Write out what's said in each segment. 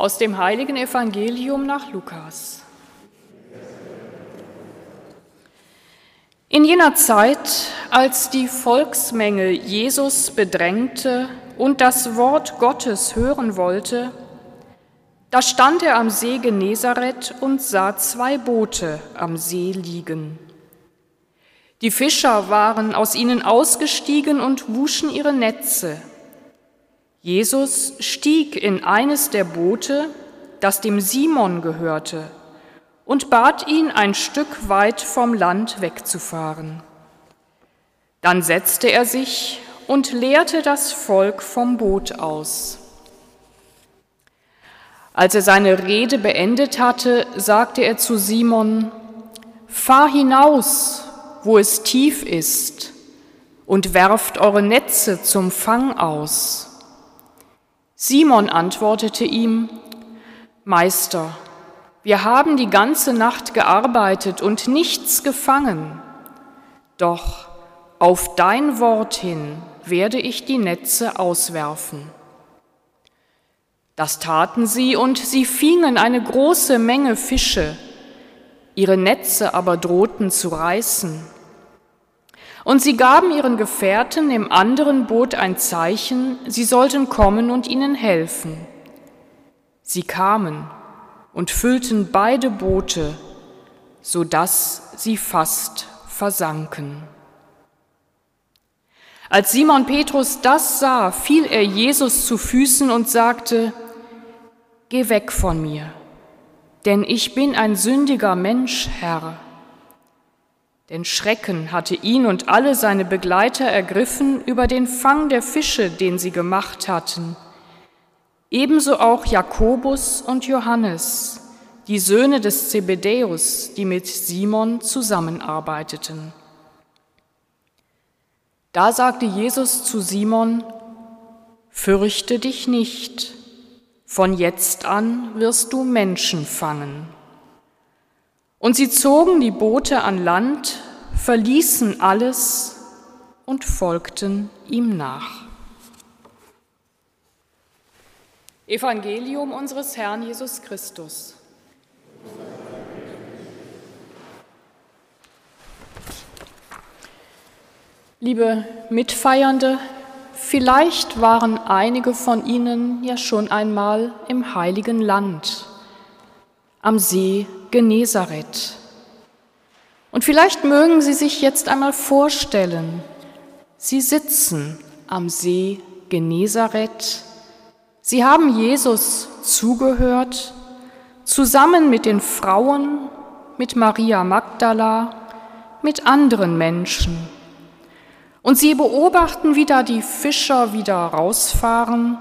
Aus dem heiligen Evangelium nach Lukas. In jener Zeit, als die Volksmenge Jesus bedrängte und das Wort Gottes hören wollte, da stand er am See Genezareth und sah zwei Boote am See liegen. Die Fischer waren aus ihnen ausgestiegen und wuschen ihre Netze. Jesus stieg in eines der Boote, das dem Simon gehörte, und bat ihn, ein Stück weit vom Land wegzufahren. Dann setzte er sich und lehrte das Volk vom Boot aus. Als er seine Rede beendet hatte, sagte er zu Simon, Fahr hinaus, wo es tief ist, und werft eure Netze zum Fang aus. Simon antwortete ihm, Meister, wir haben die ganze Nacht gearbeitet und nichts gefangen, doch auf dein Wort hin werde ich die Netze auswerfen. Das taten sie, und sie fingen eine große Menge Fische, ihre Netze aber drohten zu reißen. Und sie gaben ihren Gefährten im anderen Boot ein Zeichen, sie sollten kommen und ihnen helfen. Sie kamen und füllten beide Boote, so dass sie fast versanken. Als Simon Petrus das sah, fiel er Jesus zu Füßen und sagte, Geh weg von mir, denn ich bin ein sündiger Mensch, Herr. Denn Schrecken hatte ihn und alle seine Begleiter ergriffen über den Fang der Fische, den sie gemacht hatten. Ebenso auch Jakobus und Johannes, die Söhne des Zebedäus, die mit Simon zusammenarbeiteten. Da sagte Jesus zu Simon, Fürchte dich nicht, von jetzt an wirst du Menschen fangen. Und sie zogen die Boote an Land, verließen alles und folgten ihm nach. Evangelium unseres Herrn Jesus Christus. Liebe Mitfeiernde, vielleicht waren einige von Ihnen ja schon einmal im heiligen Land, am See Genezareth. Und vielleicht mögen Sie sich jetzt einmal vorstellen, Sie sitzen am See Genezareth, Sie haben Jesus zugehört, zusammen mit den Frauen, mit Maria Magdala, mit anderen Menschen. Und sie beobachten, wie da die Fischer wieder rausfahren,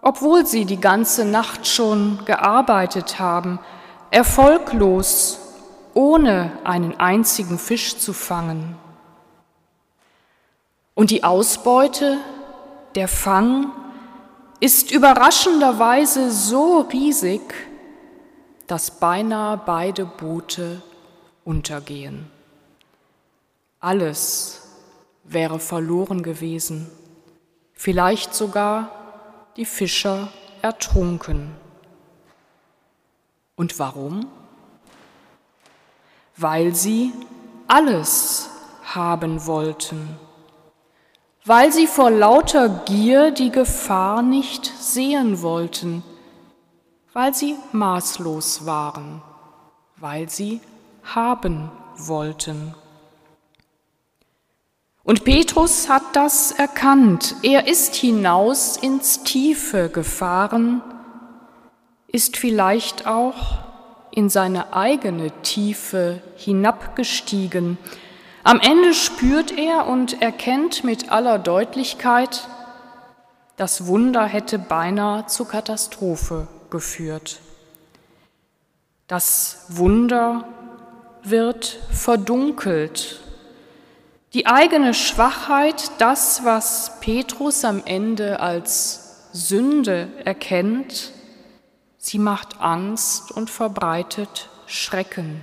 obwohl sie die ganze Nacht schon gearbeitet haben, erfolglos, ohne einen einzigen Fisch zu fangen. Und die Ausbeute, der Fang, ist überraschenderweise so riesig, dass beinahe beide Boote untergehen. Alles wäre verloren gewesen, vielleicht sogar die Fischer ertrunken. Und warum? Weil sie alles haben wollten, weil sie vor lauter Gier die Gefahr nicht sehen wollten, weil sie maßlos waren, weil sie haben wollten. Und Petrus hat das erkannt. Er ist hinaus ins Tiefe gefahren, ist vielleicht auch in seine eigene Tiefe hinabgestiegen. Am Ende spürt er und erkennt mit aller Deutlichkeit, das Wunder hätte beinahe zur Katastrophe geführt. Das Wunder wird verdunkelt. Die eigene Schwachheit, das, was Petrus am Ende als Sünde erkennt, Sie macht Angst und verbreitet Schrecken.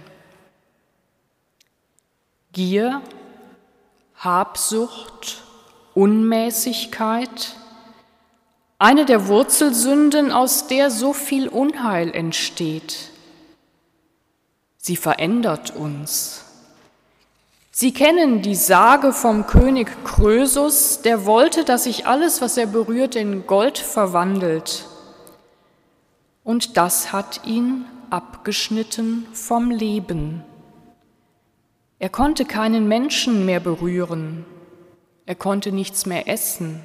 Gier, Habsucht, Unmäßigkeit, Eine der Wurzelsünden, aus der so viel Unheil entsteht. Sie verändert uns. Sie kennen die Sage vom König Krösus, der wollte, dass sich alles, was er berührt, in Gold verwandelt. Und das hat ihn abgeschnitten vom Leben. Er konnte keinen Menschen mehr berühren, er konnte nichts mehr essen,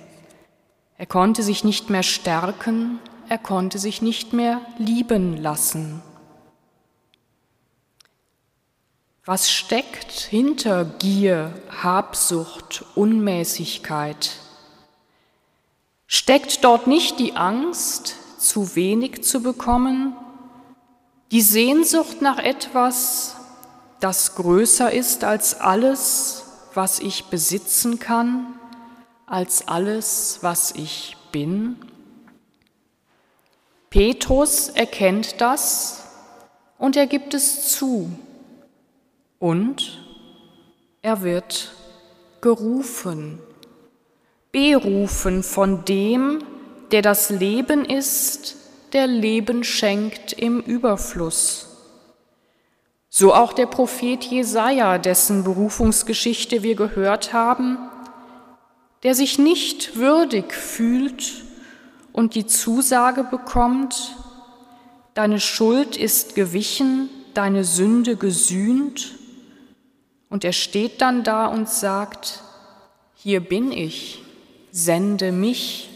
er konnte sich nicht mehr stärken, er konnte sich nicht mehr lieben lassen. Was steckt hinter Gier, Habsucht, Unmäßigkeit? Steckt dort nicht die Angst, zu wenig zu bekommen, die Sehnsucht nach etwas, das größer ist als alles, was ich besitzen kann, als alles, was ich bin? Petrus erkennt das und er gibt es zu und er wird gerufen, berufen von dem, der das Leben ist, der Leben schenkt im Überfluss. So auch der Prophet Jesaja, dessen Berufungsgeschichte wir gehört haben, der sich nicht würdig fühlt und die Zusage bekommt, deine Schuld ist gewichen, deine Sünde gesühnt und er steht dann da und sagt, hier bin ich, sende mich.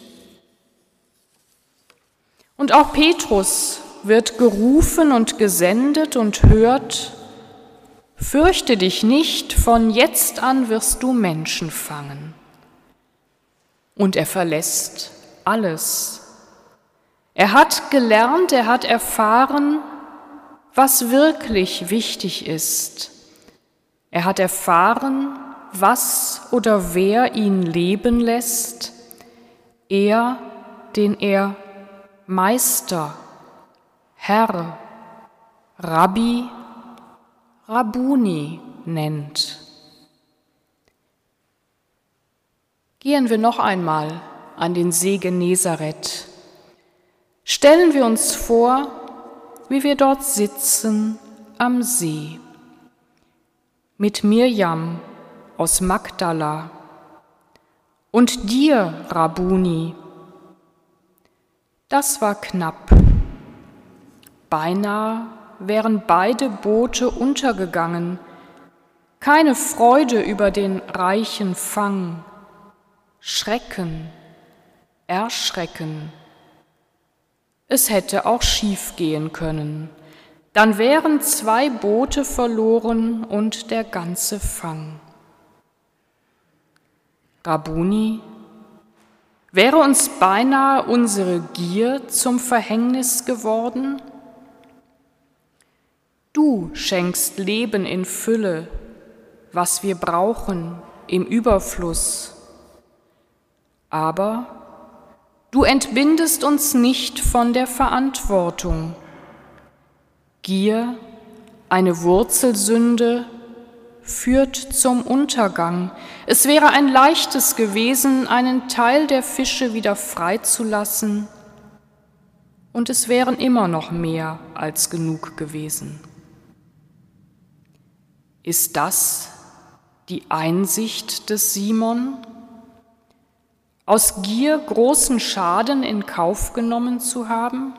Und auch Petrus wird gerufen und gesendet und hört, Fürchte dich nicht, von jetzt an wirst du Menschen fangen. Und er verlässt alles. Er hat gelernt, er hat erfahren, was wirklich wichtig ist. Er hat erfahren, was oder wer ihn leben lässt, er, den er Meister, Herr, Rabbi, Rabuni nennt. Gehen wir noch einmal an den See Genezareth. Stellen wir uns vor, wie wir dort sitzen am See mit Mirjam aus Magdala und dir, Rabuni. Das war knapp. Beinahe wären beide Boote untergegangen. Keine Freude über den reichen Fang. Schrecken, Erschrecken. Es hätte auch schief gehen können dann wären zwei Boote verloren und der ganze Fang. Rabuni, wäre uns beinahe unsere Gier zum Verhängnis geworden? Du schenkst Leben in Fülle, was wir brauchen im Überfluss. Aber du entbindest uns nicht von der Verantwortung Gier, eine Wurzelsünde, führt zum Untergang. Es wäre ein leichtes gewesen, einen Teil der Fische wieder freizulassen, und es wären immer noch mehr als genug gewesen. Ist das die Einsicht des Simon? Aus Gier großen Schaden in Kauf genommen zu haben?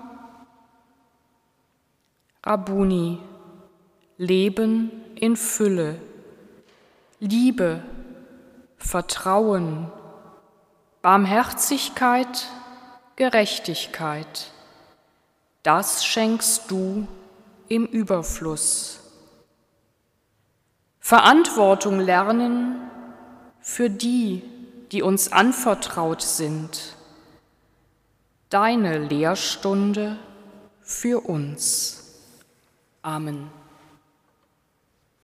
Rabuni, Leben in Fülle, Liebe, Vertrauen, Barmherzigkeit, Gerechtigkeit, das schenkst du im Überfluss. Verantwortung lernen für die, die uns anvertraut sind. Deine Lehrstunde für uns. Amen.